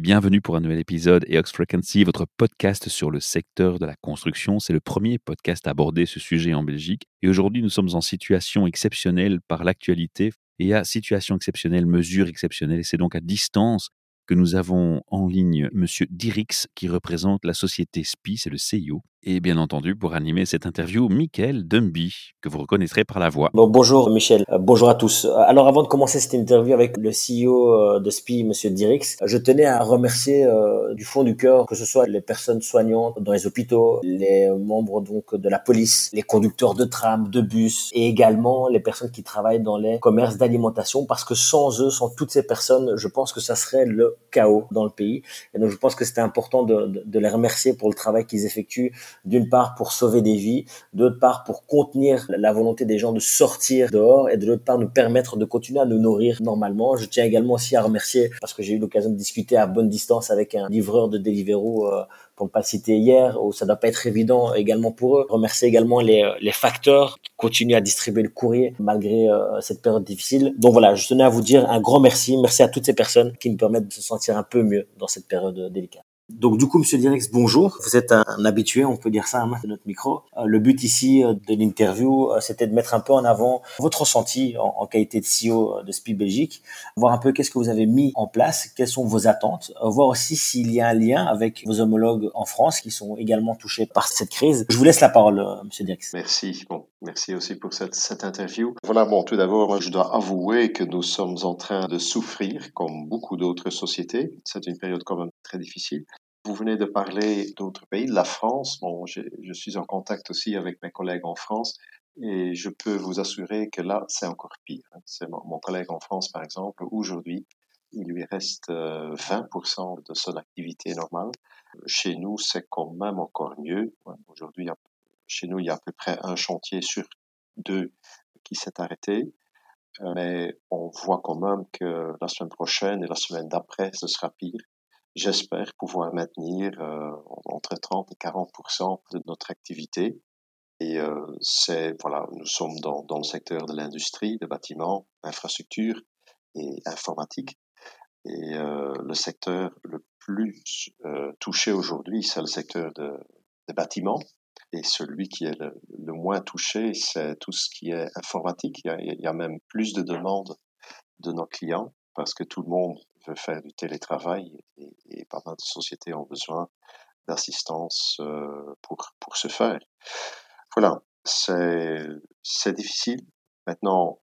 Bienvenue pour un nouvel épisode EOX Frequency, votre podcast sur le secteur de la construction. C'est le premier podcast à aborder ce sujet en Belgique. Et aujourd'hui, nous sommes en situation exceptionnelle par l'actualité. Et à situation exceptionnelle, mesure exceptionnelle. Et c'est donc à distance que nous avons en ligne Monsieur Dirix, qui représente la société SPI, c'est le CIO. Et bien entendu, pour animer cette interview, Michael Dumby, que vous reconnaîtrez par la voix. Bon, bonjour Michel, euh, bonjour à tous. Euh, alors avant de commencer cette interview avec le CEO euh, de SPI, Monsieur Dirix, je tenais à remercier du fond du cœur que ce soit les personnes soignantes dans les hôpitaux, les membres donc de la police, les conducteurs de tram, de bus et également les personnes qui travaillent dans les commerces d'alimentation parce que sans eux, sans toutes ces personnes, je pense que ça serait le chaos dans le pays. Et donc je pense que c'était important de, de, de les remercier pour le travail qu'ils effectuent d'une part pour sauver des vies, d'autre part pour contenir la volonté des gens de sortir dehors et de l'autre part nous permettre de continuer à nous nourrir normalement. Je tiens également aussi à remercier parce que j'ai eu l'occasion de discuter à bonne distance avec un livreur de Deliveroo euh, pour ne pas citer hier, où ça doit pas être évident également pour eux. Remercier également les, euh, les facteurs qui continuent à distribuer le courrier malgré euh, cette période difficile. Donc voilà, je tenais à vous dire un grand merci. Merci à toutes ces personnes qui nous permettent de se sentir un peu mieux dans cette période délicate. Donc du coup, Monsieur Dirix, bonjour. Vous êtes un, habitué, on peut dire ça, hein, de notre micro. Euh, le but ici euh, de l'interview, euh, c'était de mettre un peu en avant votre ressenti en, qualité de CEO de SPI Belgique, voir un peu qu'est-ce que vous avez mis en place, quelles sont vos attentes, voir aussi s'il y a un lien avec vos homologues en France qui sont également touchés par cette crise. Je vous laisse la parole, Monsieur Dirix. Merci. Bon, merci aussi pour cette, cette interview. Voilà, bon, tout d'abord, je dois avouer que nous sommes en train de souffrir, comme beaucoup d'autres sociétés. C'est une période quand même très difficile. Vous venez de parler d'autres pays, la France. Bon, je suis en contact aussi avec mes collègues en France et je peux vous assurer que là, c'est encore pire. Hein. C'est mon, collègue en France, par exemple, aujourd'hui, il lui reste 20% euh, de son activité normale. Chez nous, c'est quand même encore mieux. Aujourd'hui, chez nous, il y a à peu près un chantier sur deux qui s'est arrêté. Euh, mais on voit quand même que la semaine prochaine et la semaine d'après, ce sera pire. J'espère pouvoir maintenir euh, entre 30 et 40 de notre activité. Et euh, c'est voilà, nous sommes dans, dans le secteur de l'industrie, de bâtiments, infrastructures et informatique. Et euh, le secteur le plus touché aujourd'hui, c'est le secteur de, des bâtiments. Et celui qui est le, le moins touché, c'est tout ce qui est informatique. Il y, a, même plus de demandes de nos clients parce que tout le monde veut faire du télétravail pas mal de sociétés ont besoin d'assistance euh, pour, pour ce faire. Voilà, c'est, difficile. Maintenant,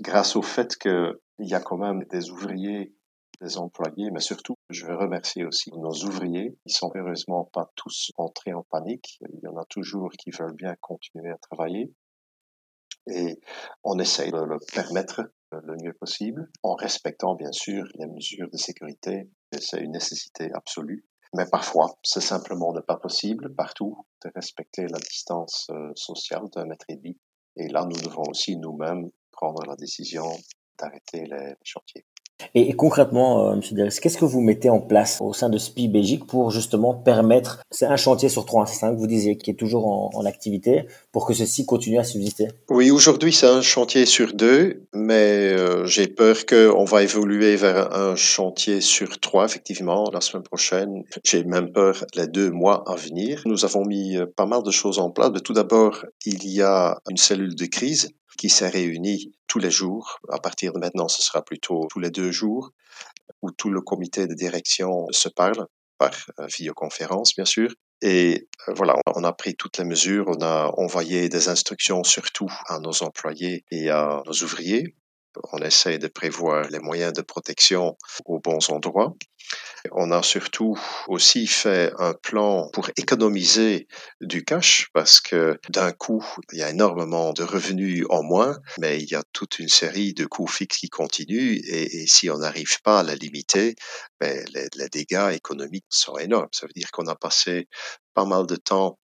grâce au fait qu'il y a quand même des ouvriers, des employés, mais surtout, je veux remercier aussi nos ouvriers. Ils sont heureusement pas tous entrés en panique. Il y en a toujours qui veulent bien continuer à travailler. Et on essaye de le permettre le mieux possible, en respectant bien sûr les mesures de sécurité. C'est une nécessité absolue. Mais parfois, c'est simplement pas possible partout de respecter la distance euh, sociale d'un mètre et demi. Et là, nous devons aussi nous-mêmes prendre la décision d'arrêter les chantiers. Et, concrètement, euh, Monsieur qu'est-ce que vous mettez en place au sein de SPI Belgique pour justement permettre, c'est un chantier sur trois, c'est ça que vous disiez, qui est toujours en, en activité, pour que ceci continue à subsister? Oui, aujourd'hui c'est un chantier sur deux, mais euh, j'ai peur qu'on va évoluer vers un chantier sur trois, effectivement, la semaine prochaine. J'ai même peur les deux mois à venir. Nous avons mis euh, pas mal de choses en place. Tout d'abord, il y a une cellule de crise qui s'est réunie tous les jours. À partir de maintenant, ce sera plutôt tous les deux jours, où tout le comité de direction se parle par euh, vidéoconférence, bien sûr. Et euh, voilà, on a pris toutes les mesures, on a envoyé des instructions surtout à nos employés et à nos ouvriers. On essaie de prévoir les moyens de protection aux bons endroits. On a surtout aussi fait un plan pour économiser du cash parce que d'un coup, il y a énormément de revenus en moins, mais il y a toute une série de coûts fixes qui continuent et, si on n'arrive pas à la limiter, ben, les, les dégâts économiques sont énormes. Ça veut dire qu'on a passé pas mal de temps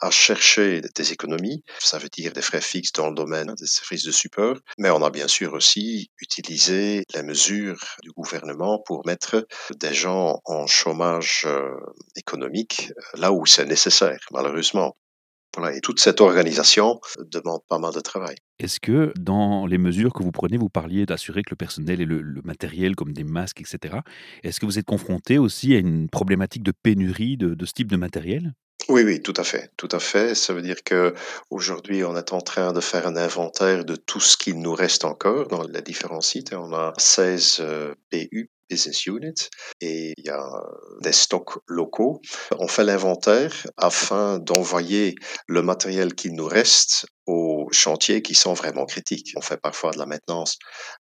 à chercher des économies. Ça veut dire des frais fixes dans le domaine des services de support. Mais on a bien sûr aussi utilisé les mesures du gouvernement pour mettre des gens en chômage euh, économique là où c'est nécessaire, malheureusement. Voilà, et toute cette organisation demande pas mal de travail. Est-ce que dans les mesures que vous prenez, vous parliez d'assurer que le personnel ait le, matériel comme des masques, etc. Est-ce que vous êtes confronté aussi à une problématique de pénurie de ce type de matériel? Oui, oui, tout à fait, tout à fait. Ça veut dire que aujourd'hui, on est en train de faire un inventaire de tout ce qu'il nous reste encore dans les différents sites. On a 16 euh, PU business units et il y a des stocks locaux. On fait l'inventaire afin d'envoyer le matériel qu'il nous reste aux chantiers qui sont vraiment critiques. On fait parfois de la maintenance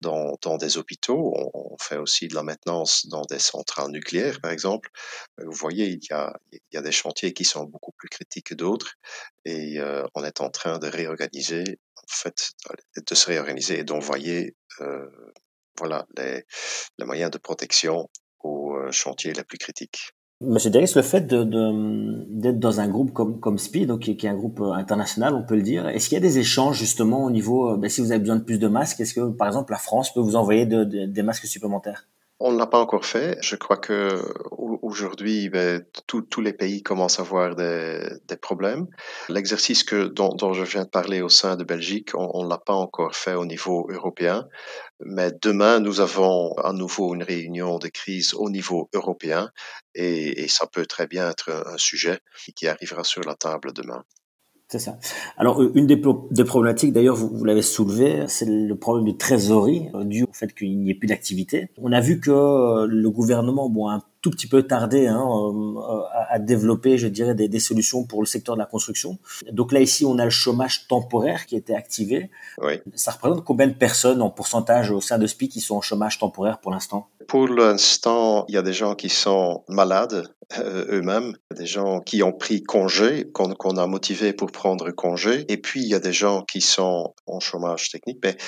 dans, des hôpitaux, on, fait aussi de la maintenance dans des centrales nucléaires, par exemple. Vous voyez, il y a, il y a des chantiers qui sont beaucoup plus critiques que d'autres et euh, on est en train de réorganiser, en fait, de se réorganiser et d'envoyer euh, voilà, les, moyens de protection aux euh, chantiers les plus critiques. Monsieur Derris, le fait d'être dans un groupe comme, comme SPI, qui, est un groupe euh, international, on peut le dire, est-ce qu'il y a des échanges justement au niveau, euh, ben, si vous avez besoin de plus de masques, est-ce que par exemple la France peut vous envoyer de, de, des masques supplémentaires? On ne l'a pas encore fait. Je crois que aujourd'hui, ben, tous les pays commencent à avoir des, problèmes. L'exercice que dont, je viens de parler au sein de Belgique, on ne l'a pas encore fait au niveau européen. Mais demain, nous avons à nouveau une réunion de crise au niveau européen et ça peut très bien être un sujet qui arrivera sur la table demain. Alors, euh, une des, problématiques, d'ailleurs, vous, l'avez soulevé, c'est le problème de trésorerie euh, dû au fait qu'il n'y ait plus d'activité. On a vu que euh, le gouvernement, bon, tout petit peu tardé hein, à, à, développer, je dirais, des, des, solutions pour le secteur de la construction. Donc là, ici, on a le chômage temporaire qui a été activé. Oui. Ça représente combien de personnes en pourcentage au sein de SPI qui sont en chômage temporaire pour l'instant? Pour l'instant, il y a des gens qui sont malades euh, eux-mêmes, des gens qui ont pris congé, qu'on qu a motivé pour prendre congé, et puis il y a des gens qui sont en chômage technique. Mais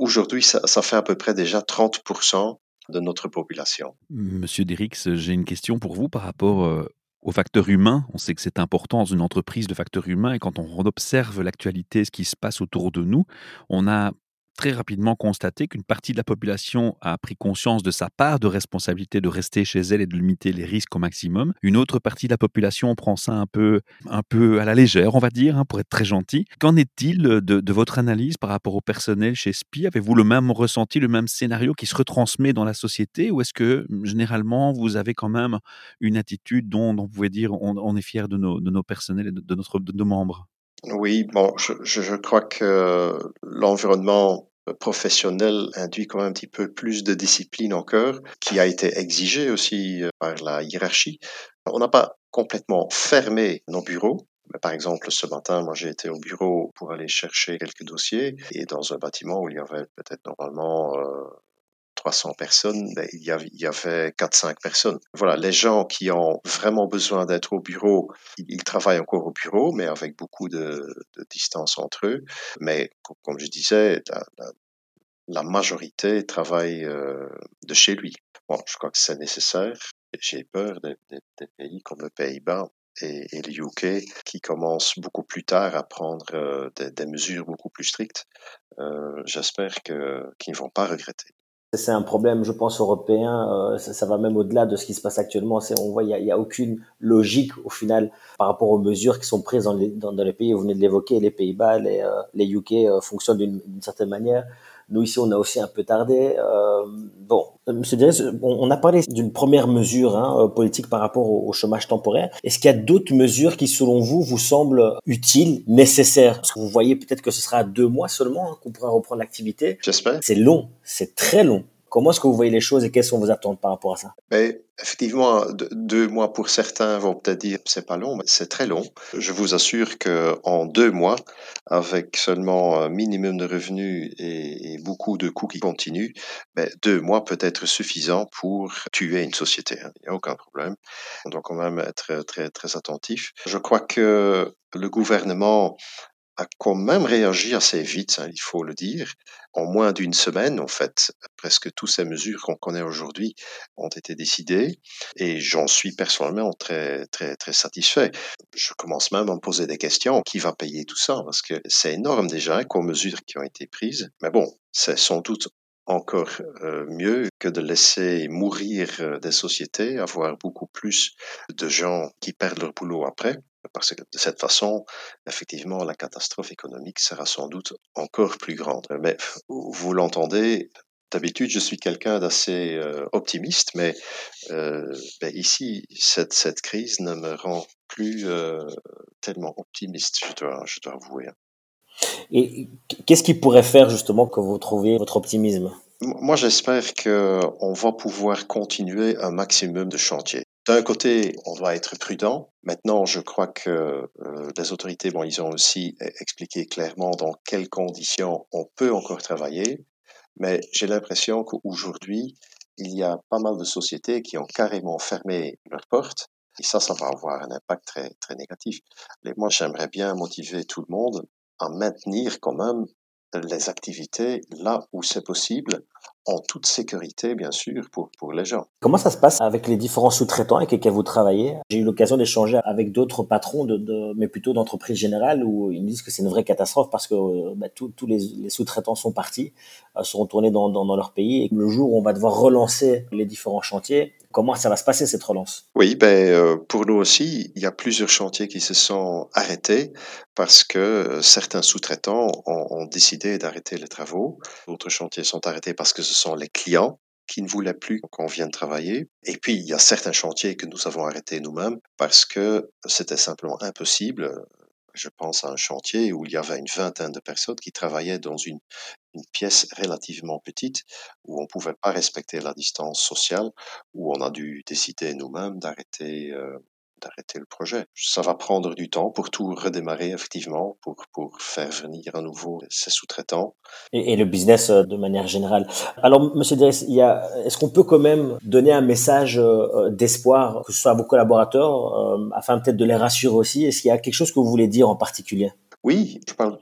aujourd'hui, ça, ça fait à peu près déjà 30% de notre population. Monsieur Derix, j'ai une question pour vous par rapport euh, au facteur humain. On sait que c'est important dans une entreprise, le facteur humain, et quand on observe l'actualité, ce qui se passe autour de nous, on a très rapidement constaté qu'une partie de la population a pris conscience de sa part de responsabilité de rester chez elle et de limiter les risques au maximum. Une autre partie de la population prend ça un peu, à la légère, on va dire, hein, pour être très gentil. Qu'en est-il de, votre analyse par rapport au personnel chez SPI? Avez-vous le même ressenti, le même scénario qui se retransmet dans la société ou est-ce que généralement vous avez quand même une attitude dont, vous pouvez dire on, on est fier de nos, de nos personnels et de notre, de nos membres? Oui, bon, je, je crois que l'environnement professionnel induit quand même un petit peu plus de discipline encore, qui a été exigée aussi euh, par la hiérarchie. On n'a pas complètement fermé nos bureaux. Par exemple, ce matin, moi, j'ai été au bureau pour aller chercher quelques dossiers et dans un bâtiment où il y avait peut-être normalement euh, 300 personnes, ben, il y avait, il y avait 4-5 personnes. Voilà, les gens qui ont vraiment besoin d'être au bureau, ils, travaillent encore au bureau, mais avec beaucoup de, distance entre eux. Mais comme je disais, la, majorité travaille euh, de chez lui. Bon, je crois que c'est nécessaire. J'ai peur des, pays comme le Pays-Bas et, et, le UK qui commencent beaucoup plus tard à prendre euh, des, des, mesures beaucoup plus strictes. Euh, J'espère qu'ils ne vont pas regretter. C'est un problème, je pense, européen. Euh, ça, va même au-delà de ce qui se passe actuellement. On voit, il n'y a, aucune logique au final par rapport aux mesures qui sont prises dans les, pays. Vous venez de l'évoquer, les Pays-Bas, les, euh, UK euh, fonctionnent d'une certaine manière. Nous ici, on a aussi un peu tardé. Euh, bon, Monsieur Diaz, on a parlé d'une première mesure hein, politique par rapport au, au chômage temporaire. Est-ce qu'il y a d'autres mesures qui, selon vous, vous semblent utiles, nécessaires? Parce que vous voyez peut-être que ce sera deux mois seulement hein, qu'on pourra reprendre l'activité. J'espère. C'est long, c'est très long. Comment est-ce que vous voyez les choses et quelles sont vos attentes par rapport à ça? Ben, Effectivement, deux mois pour certains vont peut-être dire c'est pas long, mais c'est très long. Je vous assure que en deux mois, avec seulement un minimum de revenus et, beaucoup de coûts qui continuent, ben, deux mois peut être suffisant pour tuer une société. Hein. Il n'y a aucun problème. On doit quand même être très très attentif. Je crois que le gouvernement a quand même réagi assez vite, hein, il faut le dire. En moins d'une semaine, en fait, presque toutes ces mesures qu'on connaît aujourd'hui ont été décidées et j'en suis personnellement très, très, très satisfait. Je commence même à me poser des questions. Qui va payer tout ça? Parce que c'est énorme déjà comme mesures qui ont été prises. Mais bon, c'est sans doute encore euh, mieux que de laisser mourir euh, des sociétés, avoir beaucoup plus de gens qui perdent leur boulot après. Parce que de cette façon, effectivement, la catastrophe économique sera sans doute encore plus grande. Mais vous l'entendez, d'habitude, je suis quelqu'un d'assez euh, optimiste, mais euh, ben ici, cette, cette crise ne me rend plus euh, tellement optimiste, je dois, je dois avouer. Et qu'est-ce qui pourrait faire justement que vous trouviez votre optimisme? Moi, j'espère qu'on va pouvoir continuer un maximum de chantiers. D'un côté, on doit être prudent. Maintenant, je crois que euh, les autorités, bon, ils ont aussi expliqué clairement dans quelles conditions on peut encore travailler. Mais j'ai l'impression qu'aujourd'hui, il y a pas mal de sociétés qui ont carrément fermé leurs portes. Et ça, ça va avoir un impact très, très négatif. Et moi, j'aimerais bien motiver tout le monde à maintenir quand même les activités là où c'est possible, en toute sécurité, bien sûr, pour, pour les gens. Comment ça se passe avec les différents sous-traitants avec lesquels vous travaillez? J'ai eu l'occasion d'échanger avec d'autres patrons, de, de, mais plutôt d'entreprises générales, où ils me disent que c'est une vraie catastrophe parce que bah, tous les, les sous-traitants sont partis, euh, sont retournés dans, dans, dans, leur pays, et le jour où on va devoir relancer les différents chantiers, comment ça va se passer cette relance? Oui, ben euh, pour nous aussi, il y a plusieurs chantiers qui se sont arrêtés parce que euh, certains sous-traitants ont, ont décidé d'arrêter les travaux. D'autres chantiers sont arrêtés parce que ce sont les clients qui ne voulaient plus qu'on vienne travailler. Et puis, il y a certains chantiers que nous avons arrêtés nous-mêmes parce que c'était simplement impossible. Je pense à un chantier où il y avait une vingtaine de personnes qui travaillaient dans une, pièce relativement petite où on ne pouvait pas respecter la distance sociale, où on a dû décider nous-mêmes d'arrêter euh, d'arrêter le projet. Ça va prendre du temps pour tout redémarrer effectivement, pour, pour faire venir à nouveau ces sous-traitants. Et, et, le business euh, de manière générale. Alors, Monsieur Dries, est-ce qu'on peut quand même donner un message euh, d'espoir, que ce soit à vos collaborateurs, euh, afin peut-être de les rassurer aussi? Est-ce qu'il y a quelque chose que vous voulez dire en particulier? Oui, je parle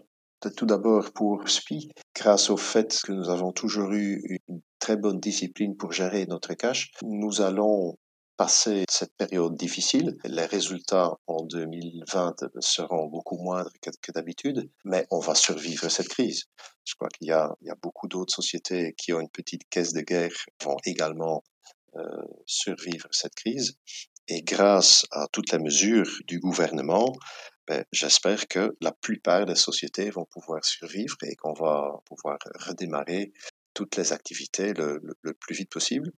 tout d'abord pour SPI, grâce au fait que nous avons toujours eu une très bonne discipline pour gérer notre cash, nous allons passer cette période difficile. Les résultats en 2020 seront beaucoup moindres que, d'habitude, mais on va survivre cette crise. Je crois qu'il y a, beaucoup d'autres sociétés qui ont une petite caisse de guerre vont également euh, survivre cette crise. Et grâce à toutes les mesures du gouvernement, ben, j'espère que la plupart des sociétés vont pouvoir survivre et qu'on va pouvoir redémarrer toutes les activités le, plus vite possible.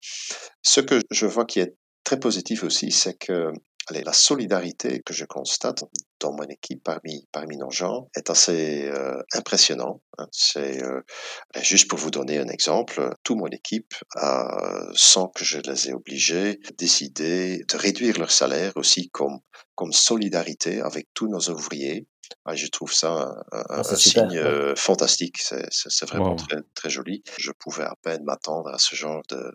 Ce que je vois qui est très positif aussi, c'est que allez, la solidarité que je constate dans mon équipe parmi, parmi nos gens est assez euh, impressionnant. Hein. C'est euh, juste pour vous donner un exemple, toute mon équipe a, sans que je les ai obligés, décidé de réduire leur salaire aussi comme, comme solidarité avec tous nos ouvriers. Ah, je trouve ça un, un, ah, un signe euh, fantastique. C'est vraiment wow. très, très joli. Je pouvais à peine m'attendre à ce genre de,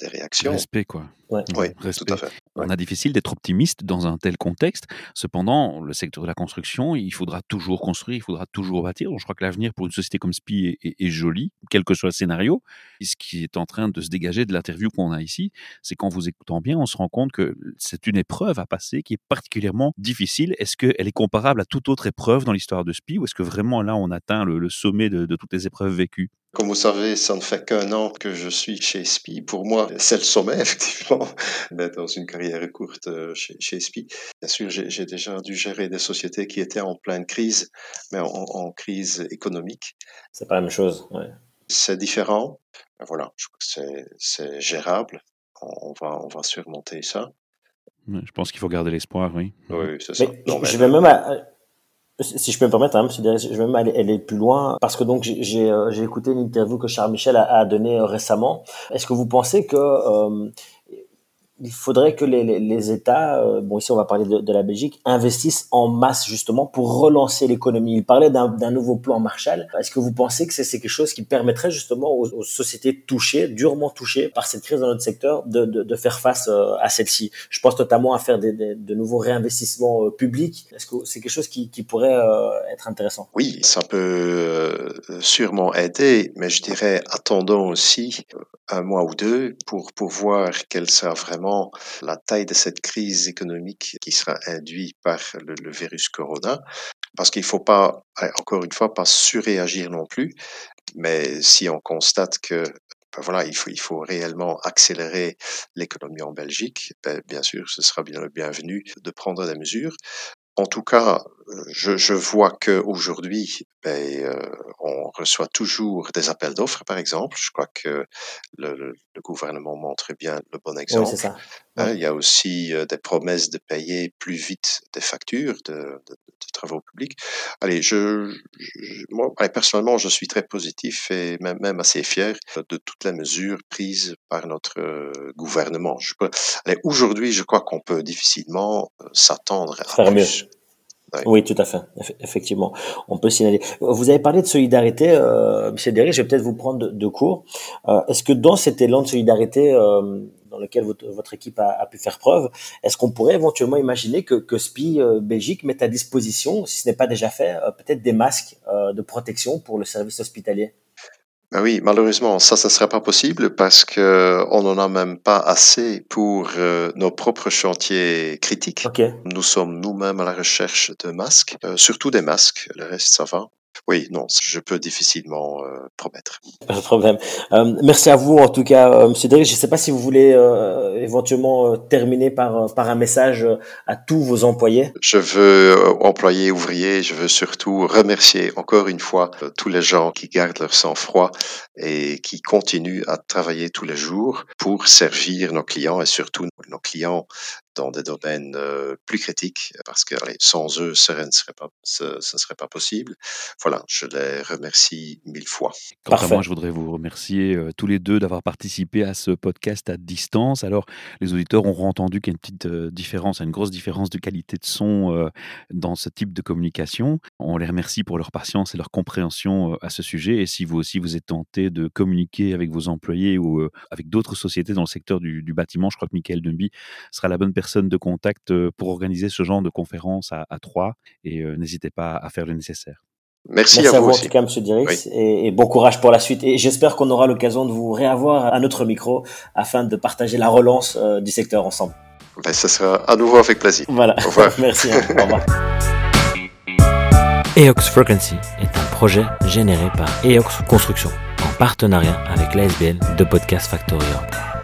des réactions. Respect, quoi. Ouais. Oui, Respect. tout à fait. Ouais. On a difficile d'être optimiste dans un tel contexte. Cependant, le secteur de la construction, il faudra toujours construire, il faudra toujours bâtir. Donc, je crois que l'avenir pour une société comme SPI est, est, est, joli, quel que soit le scénario. Et ce qui est en train de se dégager de l'interview qu'on a ici, c'est qu'en vous écoutant bien, on se rend compte que c'est une épreuve à passer qui est particulièrement difficile. Est-ce qu'elle est comparable à toute autre épreuve dans l'histoire de SPI ou est-ce que vraiment là, on atteint le, le sommet de, de toutes les épreuves vécues? Comme vous savez, ça ne fait qu'un an que je suis chez SPI. Pour moi, c'est le sommet, effectivement, d'être dans une carrière courte euh, chez, chez SPI. Bien sûr, j'ai déjà dû gérer des sociétés qui étaient en pleine crise, mais en, en crise économique. C'est pas la même chose, ouais. C'est différent. Voilà, je crois que c'est gérable. On va, on va surmonter ça. Je pense qu'il faut garder l'espoir, oui. Oui, c'est ça. Mais, non, mais... Je vais même à, si je peux me permettre, hein, Monsieur je vais même aller, aller, plus loin parce que donc j'ai euh, écouté une interview que Charles Michel a, a donnée euh, récemment. Est-ce que vous pensez que euh, il faudrait que les, les, États, euh, bon ici on va parler de, de, la Belgique, investissent en masse justement pour relancer l'économie. Il parlait d'un nouveau plan Marshall. Est-ce que vous pensez que c'est quelque chose qui permettrait justement aux, sociétés touchées, durement touchées par cette crise dans notre secteur, de, de, faire face euh, à celle-ci? Je pense notamment à faire des, de nouveaux réinvestissements euh, publics. Est-ce que c'est quelque chose qui, qui pourrait être intéressant? Oui, ça peut sûrement aider, mais je dirais attendons aussi un mois ou deux pour, pour voir quelle sera vraiment la taille de cette crise économique qui sera induite par le, virus corona. Parce qu'il ne faut pas, encore une fois, pas surréagir non plus. Mais si on constate que ben voilà, il faut réellement accélérer l'économie en Belgique, ben bien sûr, ce sera bien le bienvenu de prendre des mesures. En tout cas, je, je vois qu'aujourd'hui, ben, euh, on reçoit toujours des appels d'offres, par exemple. Je crois que le, le, le, gouvernement montre bien le bon exemple. Oui, ça. Hein, il y a aussi euh, des promesses de payer plus vite des factures de, de, de travaux publics. Allez, je, je moi, allez, personnellement, je suis très positif et même, même assez fier de toutes les mesures prises par notre euh, gouvernement. Aujourd'hui, je crois qu'on peut difficilement euh, s'attendre à Faire plus. Mieux. Oui. tout à fait. Effectivement, on peut signaler. Vous avez parlé de solidarité, euh, Monsieur Derry. Je vais peut-être vous prendre de, de cours. Euh, est-ce que dans cet élan de solidarité euh, dans lequel votre, équipe a, a, pu faire preuve, est-ce qu'on pourrait éventuellement imaginer que, que SPI euh, Belgique mette à disposition, si ce n'est pas déjà fait, euh, peut-être des masques euh, de protection pour le service hospitalier? Ben oui, malheureusement, ça, ça ne sera pas possible parce que on n'en a même pas assez pour euh, nos propres chantiers critiques. Okay. Nous sommes nous-mêmes à la recherche de masques, euh, surtout des masques. Le reste, ça va. Oui, non, je peux difficilement euh, promettre. Pas de problème. Euh, merci à vous en tout cas, euh, Monsieur Derry. Je ne sais pas si vous voulez euh, éventuellement terminer par, par un message à tous vos employés. Je veux, employés, ouvriers, je veux surtout remercier encore une fois tous les gens qui gardent leur sang-froid et qui continuent à travailler tous les jours pour servir nos clients et surtout nos clients dans des domaines euh, plus critiques parce que allez, sans eux, ce ne serait pas, ce, ce serait pas possible. Voilà, je les remercie mille fois. Quant à moi, je voudrais vous remercier euh, tous les deux d'avoir participé à ce podcast à distance. Alors, les auditeurs auront entendu qu'il y a une petite euh, différence, une grosse différence de qualité de son euh, dans ce type de communication. On les remercie pour leur patience et leur compréhension à ce sujet. Et si vous aussi vous êtes tenté de communiquer avec vos employés ou avec d'autres sociétés dans le secteur du, du bâtiment, je crois que Michael Dunby sera la bonne personne de contact pour organiser ce genre de conférence à, à trois et euh, n'hésitez pas à faire le nécessaire. Merci, Merci à, à vous, aussi. en tout cas, Monsieur Dirix, oui. et, et, bon courage pour la suite. Et j'espère qu'on aura l'occasion de vous réavoir à notre micro afin de partager la relance euh, du secteur ensemble. Ben, ça sera à nouveau avec plaisir. Voilà. Au revoir. Merci. Hein. Au revoir. EOX Frequency est un projet généré par EOX Construction en partenariat avec l'ASBL de Podcast Factory Europe.